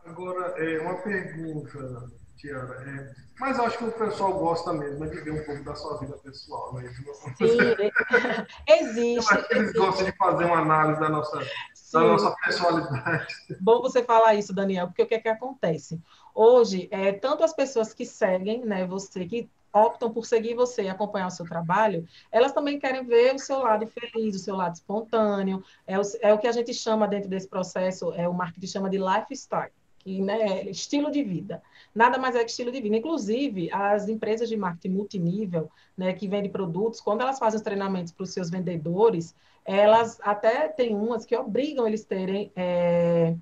Agora, é uma pergunta Tiara. É, mas acho que o pessoal gosta mesmo de ver um pouco da sua vida pessoal, né? Sim, existe. Eu eles gostam de fazer uma análise da nossa, da nossa personalidade. Bom você falar isso, Daniel, porque o que é que acontece? Hoje, é, tanto as pessoas que seguem, né, você, que optam por seguir você e acompanhar o seu trabalho, elas também querem ver o seu lado feliz, o seu lado espontâneo, é o, é o que a gente chama dentro desse processo, é o marketing chama de lifestyle que né, estilo de vida. Nada mais é que estilo de vida. Inclusive, as empresas de marketing multinível, né, que vendem produtos, quando elas fazem os treinamentos para os seus vendedores, elas até tem umas que obrigam eles terem é,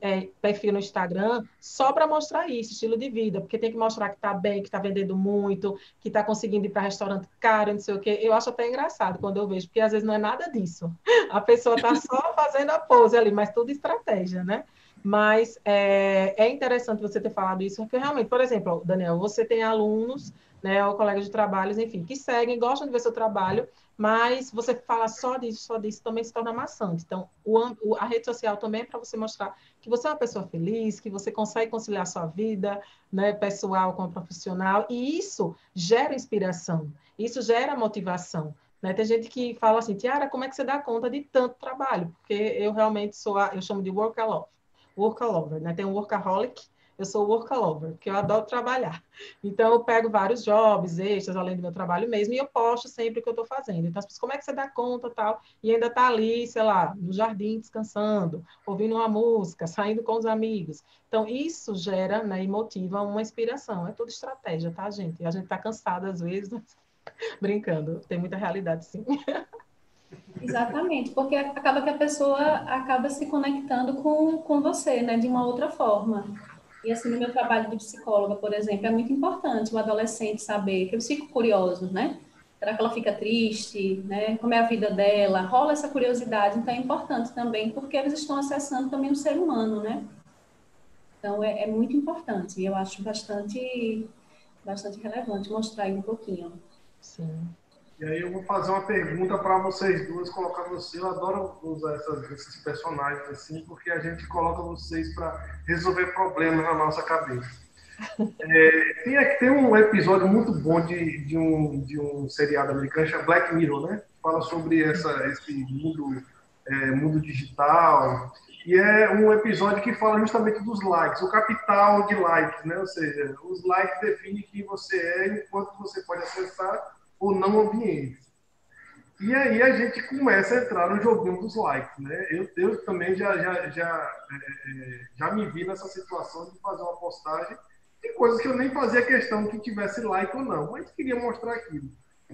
é, perfil no Instagram só para mostrar isso, estilo de vida, porque tem que mostrar que está bem, que está vendendo muito, que está conseguindo ir para restaurante caro, não sei o quê. Eu acho até engraçado quando eu vejo, porque às vezes não é nada disso. A pessoa está só fazendo a pose ali, mas tudo estratégia, né? Mas é, é, interessante você ter falado isso, porque realmente, por exemplo, Daniel, você tem alunos, né, ou colegas de trabalhos, enfim, que seguem, gostam de ver seu trabalho, mas você fala só disso, só disso, também se torna maçante. Então, o, a rede social também é para você mostrar que você é uma pessoa feliz, que você consegue conciliar sua vida né, pessoal com a profissional, e isso gera inspiração, isso gera motivação. Né? Tem gente que fala assim, Tiara, como é que você dá conta de tanto trabalho? Porque eu realmente sou, a, eu chamo de workaholic workalover, né? Tem um workaholic, eu sou workalover, porque eu adoro trabalhar. Então, eu pego vários jobs, extras, além do meu trabalho mesmo, e eu posto sempre o que eu estou fazendo. Então, as pessoas, como é que você dá conta tal? E ainda está ali, sei lá, no jardim, descansando, ouvindo uma música, saindo com os amigos. Então, isso gera né, e motiva uma inspiração. É tudo estratégia, tá, gente? E a gente está cansado às vezes, brincando. Tem muita realidade, sim. Exatamente, porque acaba que a pessoa acaba se conectando com, com você, né, de uma outra forma. E assim, no meu trabalho de psicóloga, por exemplo, é muito importante o adolescente saber, que eles ficam curiosos, né? Será que ela fica triste, né? Como é a vida dela? Rola essa curiosidade, então é importante também, porque eles estão acessando também o ser humano, né? Então é, é muito importante, e eu acho bastante, bastante relevante mostrar aí um pouquinho. Sim. E aí eu vou fazer uma pergunta para vocês duas, colocar você. Eu adoro usar essas, esses personagens assim, porque a gente coloca vocês para resolver problemas na nossa cabeça. É, tem, tem um episódio muito bom de, de, um, de um seriado americano chamado Black Mirror, né? Fala sobre essa, esse mundo, é, mundo digital. E é um episódio que fala justamente dos likes, o capital de likes, né? Ou seja, os likes definem quem você é e quanto você pode acessar ou não ambientes. E aí a gente começa a entrar no joguinho dos likes, né? Eu, eu também já, já, já, é, é, já me vi nessa situação de fazer uma postagem de coisas que eu nem fazia questão que tivesse like ou não, mas queria mostrar aquilo.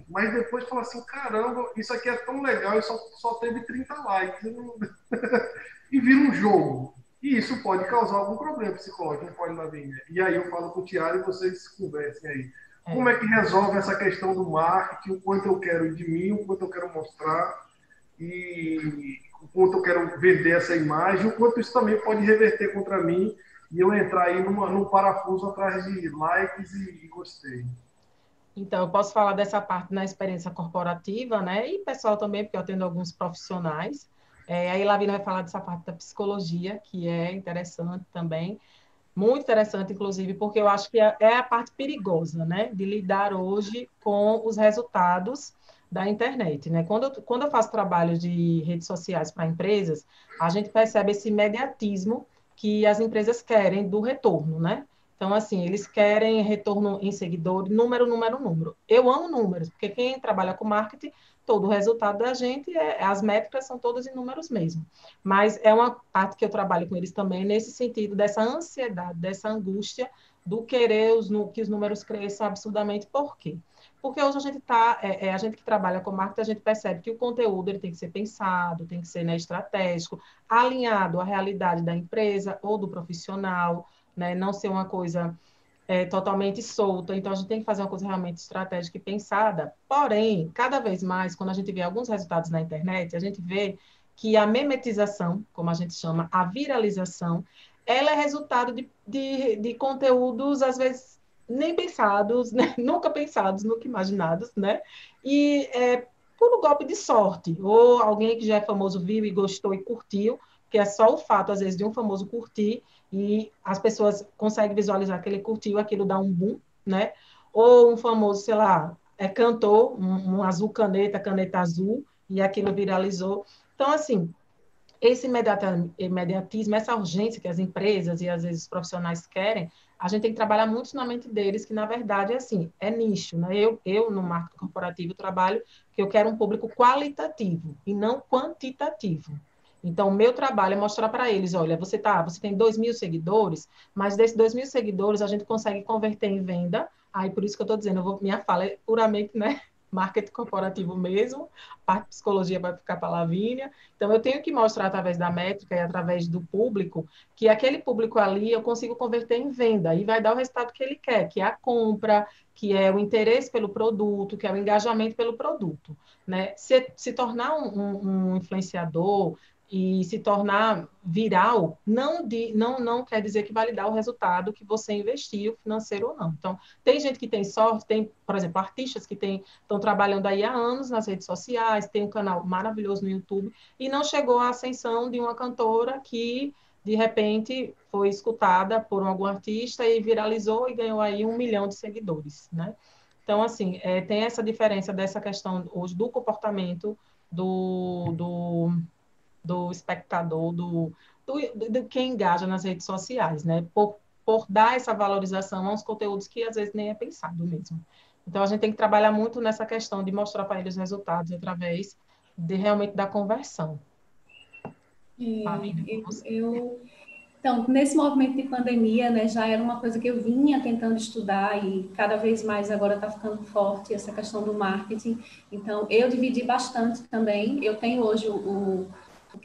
mas depois fala assim, caramba, isso aqui é tão legal e só, só teve 30 likes. e vira um jogo. E isso pode causar algum problema psicológico, não pode, Lavínia? E aí eu falo com o Tiago e vocês conversem aí. É. Como é que resolve essa questão do marketing, o quanto eu quero de mim, o quanto eu quero mostrar e o quanto eu quero vender essa imagem, o quanto isso também pode reverter contra mim e eu entrar aí numa, num parafuso atrás de likes e, e gostei. Então, eu posso falar dessa parte na experiência corporativa, né? E pessoal também, porque eu atendo alguns profissionais. É, aí Lavina vai falar dessa parte da psicologia, que é interessante também. Muito interessante, inclusive, porque eu acho que é, é a parte perigosa, né? De lidar hoje com os resultados da internet, né? Quando eu, quando eu faço trabalho de redes sociais para empresas, a gente percebe esse imediatismo que as empresas querem do retorno, né? Então, assim, eles querem retorno em seguidores, número, número, número. Eu amo números, porque quem trabalha com marketing, todo o resultado da gente, é, as métricas são todas em números mesmo. Mas é uma parte que eu trabalho com eles também, nesse sentido, dessa ansiedade, dessa angústia do querer os, que os números cresçam absurdamente. Por quê? Porque hoje a gente tá, é, é, a gente que trabalha com marketing, a gente percebe que o conteúdo ele tem que ser pensado, tem que ser né, estratégico, alinhado à realidade da empresa ou do profissional, né, não ser uma coisa é, totalmente solta. Então a gente tem que fazer uma coisa realmente estratégica e pensada. Porém, cada vez mais, quando a gente vê alguns resultados na internet, a gente vê que a memetização, como a gente chama, a viralização, ela é resultado de, de, de conteúdos, às vezes, nem pensados, né? nunca pensados, nunca imaginados, né? E é, por um golpe de sorte, ou alguém que já é famoso viu e gostou e curtiu, que é só o fato, às vezes, de um famoso curtir, e as pessoas conseguem visualizar que ele curtiu, aquilo dá um boom, né? Ou um famoso, sei lá, é cantor, um, um azul caneta, caneta azul, e aquilo viralizou. Então, assim, esse imediatismo, essa urgência que as empresas e às vezes os profissionais querem, a gente tem que trabalhar muito na mente deles, que na verdade é assim, é nicho, né? Eu, eu no marketing corporativo trabalho que eu quero um público qualitativo e não quantitativo. Então, o meu trabalho é mostrar para eles, olha, você tá, você tem dois mil seguidores, mas desses dois mil seguidores a gente consegue converter em venda. Aí, por isso que eu estou dizendo, eu vou, minha fala é puramente, né, marketing corporativo mesmo, a parte psicologia vai ficar para a Lavínia. Então, eu tenho que mostrar através da métrica e através do público que aquele público ali eu consigo converter em venda e vai dar o resultado que ele quer, que é a compra, que é o interesse pelo produto, que é o engajamento pelo produto. Né? Se, se tornar um, um influenciador, e se tornar viral, não, de, não, não quer dizer que vai lhe dar o resultado que você investiu, financeiro ou não. Então, tem gente que tem sorte, tem, por exemplo, artistas que estão trabalhando aí há anos nas redes sociais, tem um canal maravilhoso no YouTube, e não chegou à ascensão de uma cantora que, de repente, foi escutada por algum artista e viralizou e ganhou aí um milhão de seguidores, né? Então, assim, é, tem essa diferença dessa questão hoje do comportamento do, do do espectador, do, do, de quem engaja nas redes sociais, né? Por, por dar essa valorização aos conteúdos que às vezes nem é pensado mesmo. Então, a gente tem que trabalhar muito nessa questão de mostrar para eles os resultados através de realmente da conversão. É, eu, eu, então, nesse movimento de pandemia, né, já era uma coisa que eu vinha tentando estudar e cada vez mais agora está ficando forte essa questão do marketing. Então, eu dividi bastante também. Eu tenho hoje o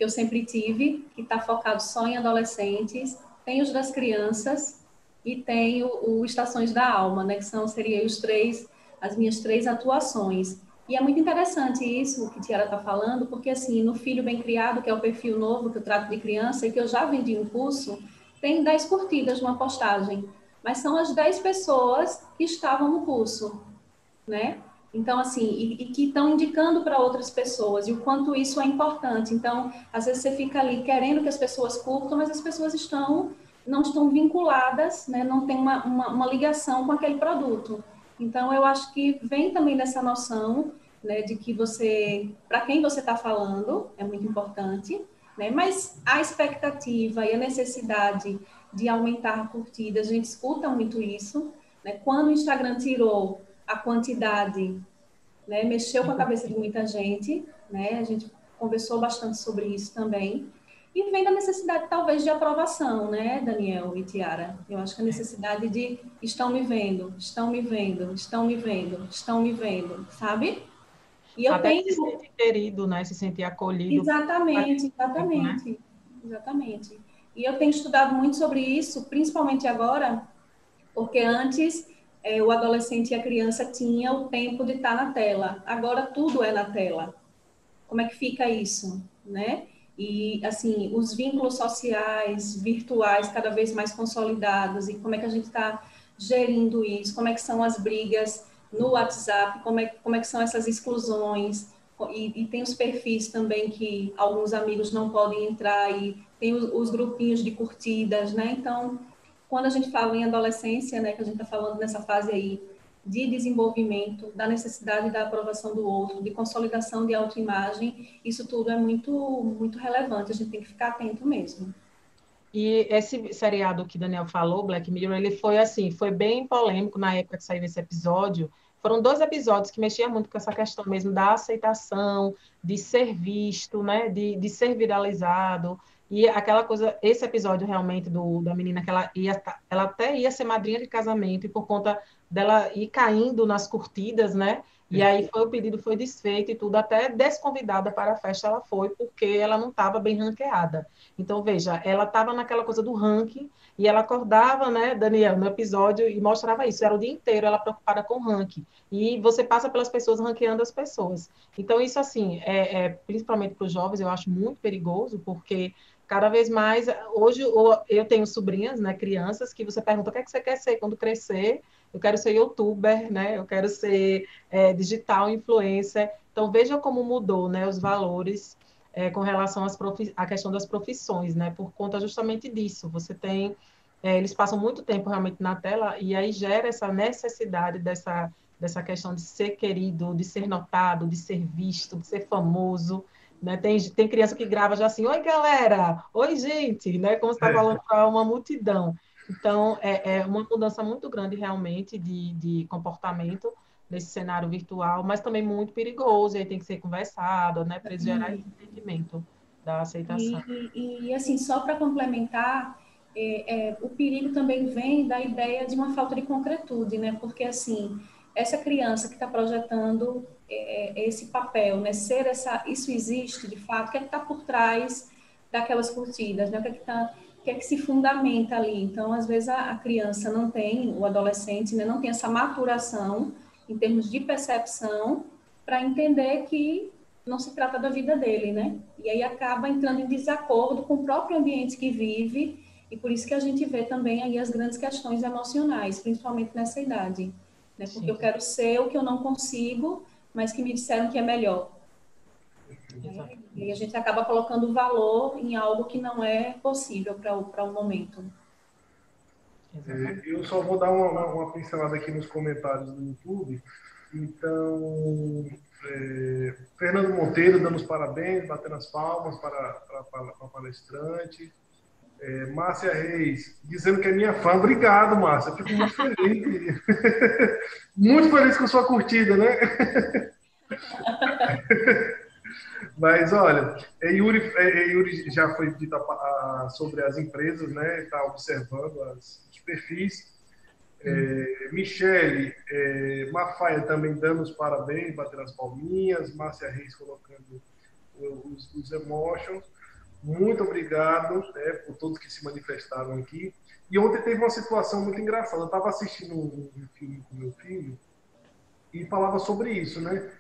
que eu sempre tive, que está focado só em adolescentes, tem os das crianças e tem o, o Estações da Alma, né, que são, seriam os três, as minhas três atuações. E é muito interessante isso que Tiara está falando, porque assim, no Filho Bem Criado, que é o perfil novo que eu trato de criança e que eu já vendi um curso, tem 10 curtidas numa postagem, mas são as 10 pessoas que estavam no curso, né? Então, assim, e, e que estão indicando para outras pessoas, e o quanto isso é importante. Então, às vezes você fica ali querendo que as pessoas curtam, mas as pessoas estão, não estão vinculadas, né? não tem uma, uma, uma ligação com aquele produto. Então, eu acho que vem também dessa noção né, de que você, para quem você está falando, é muito importante, né? mas a expectativa e a necessidade de aumentar curtidas, a gente escuta muito isso. Né? Quando o Instagram tirou a quantidade, né, mexeu com a cabeça de muita gente, né, a gente conversou bastante sobre isso também, E vem da necessidade, talvez, de aprovação, né, Daniel e Tiara? Eu acho que a necessidade de estão me vendo, estão me vendo, estão me vendo, estão me vendo, sabe? E eu Até tenho... se sentir querido, né? Se sentir acolhido. Exatamente, exatamente. Né? Exatamente. E eu tenho estudado muito sobre isso, principalmente agora, porque antes é, o adolescente e a criança tinha o tempo de estar na tela. Agora tudo é na tela. Como é que fica isso, né? E, assim, os vínculos sociais, virtuais, cada vez mais consolidados, e como é que a gente está gerindo isso, como é que são as brigas no WhatsApp, como é, como é que são essas exclusões, e, e, tem os perfis também que alguns amigos não podem entrar, e tem os, os, grupinhos de curtidas, né? Então, quando a gente fala em adolescência, né, que a gente está falando nessa fase aí de desenvolvimento, da necessidade da aprovação do outro, de consolidação de autoimagem, isso tudo é muito, muito relevante, a gente tem que ficar atento mesmo. E esse seriado que Daniel falou, Black Mirror, ele foi assim, foi bem polêmico na época que saiu esse episódio. Foram dois episódios que mexiam muito com essa questão mesmo da aceitação, de ser visto, né, de, de ser viralizado. E aquela coisa, esse episódio realmente do, da menina que ela ia, ela até ia ser madrinha de casamento e por conta dela ir caindo nas curtidas, né? E aí foi o pedido foi desfeito e tudo, até desconvidada para a festa ela foi, porque ela não estava bem ranqueada. Então, veja, ela estava naquela coisa do ranking, e ela acordava, né, Daniel, no episódio, e mostrava isso, era o dia inteiro ela preocupada com o ranking. E você passa pelas pessoas ranqueando as pessoas. Então, isso, assim, é, é principalmente para os jovens, eu acho muito perigoso, porque cada vez mais, hoje eu tenho sobrinhas, né, crianças, que você pergunta o que, é que você quer ser quando crescer, eu quero ser youtuber, né, eu quero ser é, digital influencer, então veja como mudou, né, os valores é, com relação às à questão das profissões, né, por conta justamente disso, você tem, é, eles passam muito tempo realmente na tela, e aí gera essa necessidade dessa, dessa questão de ser querido, de ser notado, de ser visto, de ser famoso, né? Tem, tem criança que grava já assim, oi galera, oi gente, né? Como você está é. falando para uma multidão. Então, é, é, uma mudança muito grande realmente de, de comportamento nesse cenário virtual, mas também muito perigoso, e aí tem que ser conversado, né? Para gerar esse entendimento da aceitação. E, e, e assim, só para complementar, é, é, o perigo também vem da ideia de uma falta de concretude, né? Porque, assim, essa criança que está projetando é, é, esse papel, né? Ser essa, isso existe de fato, o que é que está por trás daquelas curtidas, né? O que é que está que é que se fundamenta ali. Então, às vezes, a, a, criança não tem, o adolescente né, não tem essa maturação em termos de percepção para entender que não se trata da vida dele, né? E aí acaba entrando em desacordo com o próprio ambiente que vive, e por isso que a gente vê também aí as grandes questões emocionais, principalmente nessa idade. Né? Porque Sim. eu quero ser o que eu não consigo, mas que me disseram que é melhor. É, e a gente acaba colocando valor em algo que não é possível para o momento. É, eu só vou dar uma, uma, pincelada aqui nos comentários do YouTube. Então, é, Fernando Monteiro dando os parabéns, batendo as palmas para, para, para a palestrante. É, Márcia Reis, dizendo que é minha fã. Obrigado, Márcia. Fico muito feliz. muito feliz com sua curtida, né? Mas olha, é, Yuri, é, é, Yuri já foi dito sobre as empresas, né? Está observando as, os perfis. É, Michele, é, Mafaia também dando os parabéns, batendo as palminhas. Márcia Reis colocando os, os emotions. Muito obrigado né, por todos que se manifestaram aqui. E ontem teve uma situação muito engraçada. Eu estava assistindo um, um filme com meu filho e falava sobre isso, né?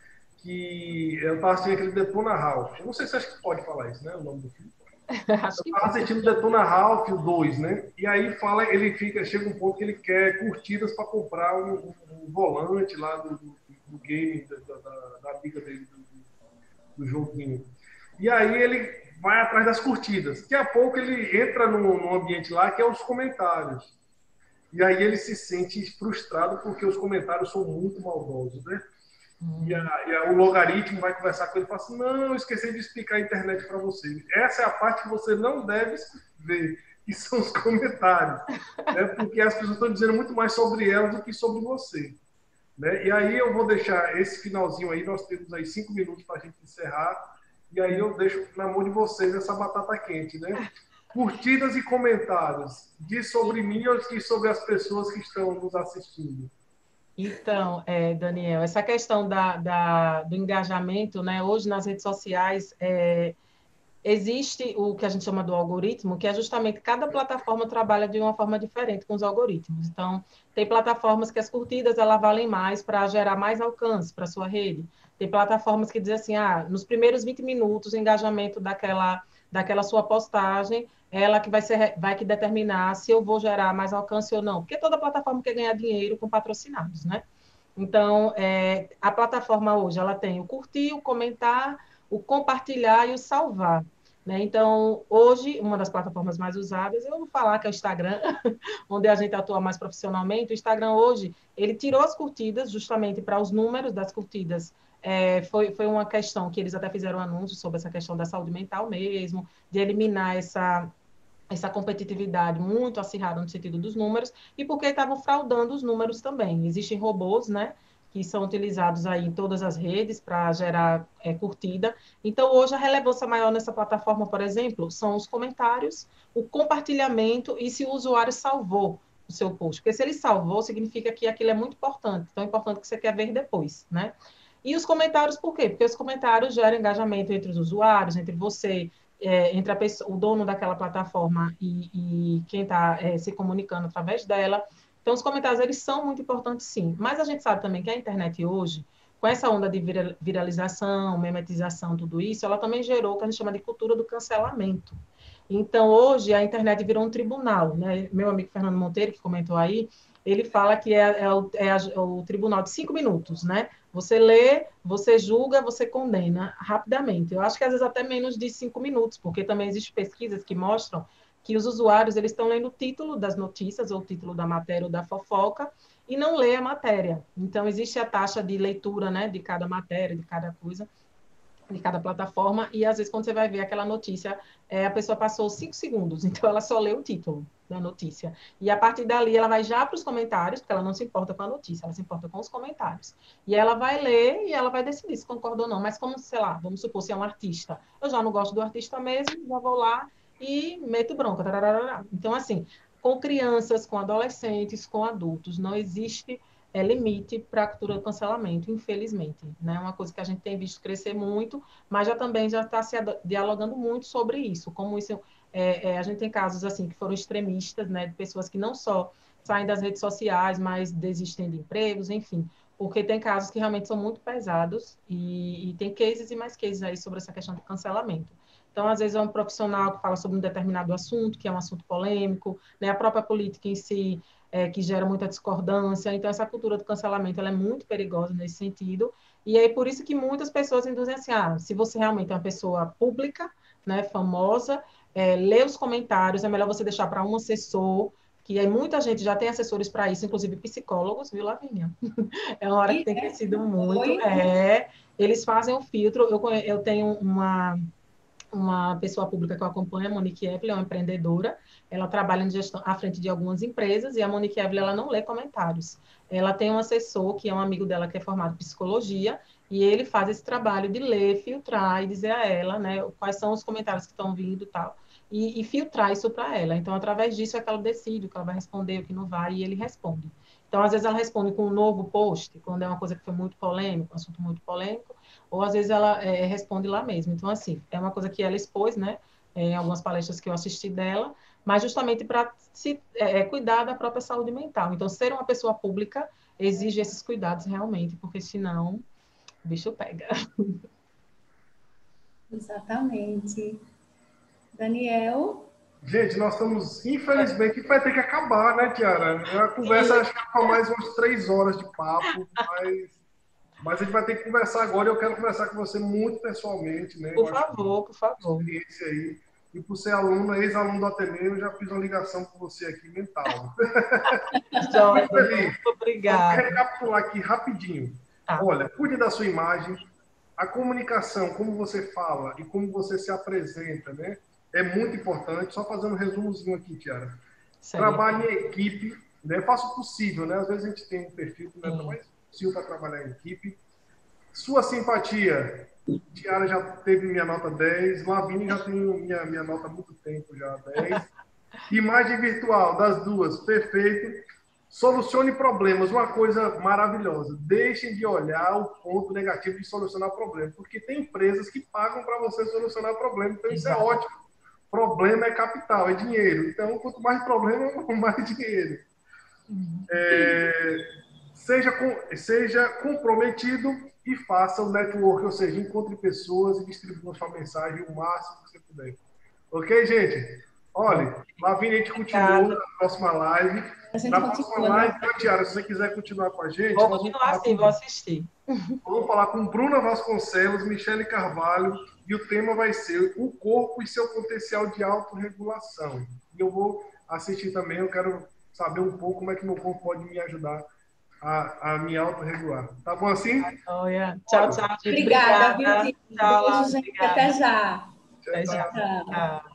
Que eu estava assistindo aquele Detona Ralph. Eu não sei se acho que pode falar isso, né? O nome do filme. Eu estava assistindo Detona Ralph, o 2, né? E aí fala, ele fica, chega um ponto que ele quer curtidas para comprar um, um, um, volante lá do, do, do game, da, da, da, amiga dele, do, do joguinho. E aí ele vai atrás das curtidas. Daqui a pouco ele entra num, ambiente lá que é os comentários. E aí ele se sente frustrado porque os comentários são muito maldosos, né? Hum. E, a, e a, o logaritmo vai conversar com ele e fala assim: Não, esqueci de explicar a internet para você. Essa é a parte que você não deve ver, que são os comentários. né? Porque as pessoas estão dizendo muito mais sobre elas do que sobre você. Né? E aí eu vou deixar esse finalzinho aí, nós temos aí cinco minutos para a gente encerrar e aí eu deixo na mão de vocês essa batata quente, né? Curtidas e comentários. Diz sobre mim ou diz sobre as pessoas que estão nos assistindo? Então, é, Daniel, essa questão da, da, do engajamento, né? Hoje nas redes sociais é, existe o que a gente chama do algoritmo, que é justamente cada plataforma trabalha de uma forma diferente com os algoritmos. Então, tem plataformas que as curtidas ela valem mais para gerar mais alcance para sua rede. Tem plataformas que dizem assim, ah, nos primeiros 20 minutos o engajamento daquela daquela sua postagem, ela que vai ser vai que determinar se eu vou gerar mais alcance ou não, porque toda plataforma quer ganhar dinheiro com patrocinados, né? Então, é, a plataforma hoje ela tem o curtir, o comentar, o compartilhar e o salvar. Né? Então, hoje, uma das plataformas mais usadas, eu vou falar que é o Instagram, onde a gente atua mais profissionalmente. O Instagram hoje, ele tirou as curtidas justamente para os números das curtidas é, foi, foi uma questão que eles até fizeram anúncio sobre essa questão da saúde mental mesmo, de eliminar essa, essa competitividade muito acirrada no sentido dos números, e porque estavam fraudando os números também. Existem robôs, né? que são utilizados aí em todas as redes para gerar é, curtida. Então, hoje, a relevância maior nessa plataforma, por exemplo, são os comentários, o compartilhamento e se o usuário salvou o seu post. Porque se ele salvou, significa que aquilo é muito importante, tão importante que você quer ver depois, né? E os comentários, por quê? Porque os comentários geram engajamento entre os usuários, entre você, é, entre pessoa, o dono daquela plataforma e, e quem está é, se comunicando através dela. Então, os comentários, eles são muito importantes, sim. Mas a gente sabe também que a internet hoje, com essa onda de viralização, memetização, tudo isso, ela também gerou o que a gente chama de cultura do cancelamento. Então, hoje, a internet virou um tribunal, né? Meu amigo Fernando Monteiro, que comentou aí, ele fala que é, é, o, é o, tribunal de cinco minutos, né? Você lê, você julga, você condena rapidamente. Eu acho que às vezes até menos de cinco minutos, porque também existem pesquisas que mostram que os usuários eles estão lendo o título das notícias ou o título da matéria ou da fofoca e não lê a matéria. Então existe a taxa de leitura, né, de cada matéria, de cada coisa de cada plataforma, e às vezes quando você vai ver aquela notícia, é, a pessoa passou cinco segundos, então ela só lê o título da notícia. E a partir dali ela vai já para os comentários, porque ela não se importa com a notícia, ela se importa com os comentários. E ela vai ler e ela vai decidir se concorda ou não. Mas como, sei lá, vamos supor, se é um artista, eu já não gosto do artista mesmo, já vou lá e meto bronca. Tararara. Então, assim, com crianças, com adolescentes, com adultos, não existe é, limite para a cultura do cancelamento, infelizmente. É né? uma coisa que a gente tem visto crescer muito, mas já também já está se dialogando muito sobre isso, como isso é, é, a gente tem casos assim que foram extremistas, né, de pessoas que não só saem das redes sociais, mas desistem de empregos, enfim, porque tem casos que realmente são muito pesados e, e tem cases e mais cases aí sobre essa questão de cancelamento. Então, às vezes, é um profissional que fala sobre um determinado assunto, que é um assunto polêmico, né? a própria política em si é, que gera muita discordância. Então, essa cultura do cancelamento ela é muito perigosa nesse sentido. E é por isso que muitas pessoas induzem assim: ah, se você realmente é uma pessoa pública, né, famosa, é, lê os comentários, é melhor você deixar para um assessor, que aí muita gente já tem assessores para isso, inclusive psicólogos, viu, Lavínia? é uma hora que tem crescido muito. É, eles fazem o filtro. Eu, eu tenho uma uma pessoa pública que eu acompanho, a Monique Evelyn, é uma empreendedora. Ela trabalha gestão, à frente de algumas empresas e a Monique Evelyn ela não lê comentários. Ela tem um assessor que é um amigo dela que é formado em psicologia e ele faz esse trabalho de ler, filtrar e dizer a ela, né, quais são os comentários que estão vindo e tal. E, e filtrar isso para ela. Então, através disso é que ela decide o que ela vai responder, o que não vai, e ele responde. Então, às vezes ela responde com um novo post, quando é uma coisa que foi muito polêmico, um assunto muito polêmico, ou às vezes ela é, responde lá mesmo. Então, assim, é uma coisa que ela expôs, né, em algumas palestras que eu assisti dela, mas justamente para se é, é, cuidar da própria saúde mental. Então, ser uma pessoa pública exige esses cuidados realmente, porque senão o bicho pega. Exatamente. Daniel? Gente, nós estamos, infelizmente, vai ter que acabar, né, Tiara? A conversa acho que é com mais umas três horas de papo, mas mas a gente vai ter que conversar agora. Eu quero conversar com você muito pessoalmente, né? Por favor, por favor. Experiência aí. E por ser aluno, ex-aluno do Ateneu, eu já fiz uma ligação com você aqui mental. Joia, muito obrigada. Vou recapitular aqui rapidinho. Tá. Olha, cuide da sua imagem. A comunicação, como você fala e como você se apresenta, né? É muito importante. Só fazendo um resumozinho aqui, Tiara. Trabalhe em equipe, né? Faça o possível, né? Às vezes a gente tem um perfil, né? Mas possível para trabalhar em equipe. Sua simpatia Tiara já teve minha nota 10. Lavínia já tem minha, minha nota há muito tempo, já 10. Imagem virtual das duas, perfeito. Solucione problemas, uma coisa maravilhosa. Deixem de olhar o ponto negativo de solucionar problema, porque tem empresas que pagam para você solucionar problema, então isso é ótimo. Problema é capital, é dinheiro. Então, quanto mais problema, mais dinheiro. Uhum. É, seja, seja comprometido e faça o network, ou seja, encontre pessoas e distribua sua mensagem o máximo que você puder. Ok, gente? Olha, Lavínia, a gente continua na próxima live. Na próxima live, né? Tiara, se você quiser continuar com a gente. Vou continuar sim, com... vou assistir. Vamos falar com Bruna Vasconcelos, Michele Carvalho, e o tema vai ser o corpo e seu potencial de autorregulação. E eu vou assistir também, eu quero saber um pouco como é que meu corpo pode me ajudar a, a me autorregular. Tá bom assim? Oh, yeah. Tchau, tchau. Obrigada, Obrigada. Viu, Tchau, Beijo, gente. Até já. Até já. tchau. tchau.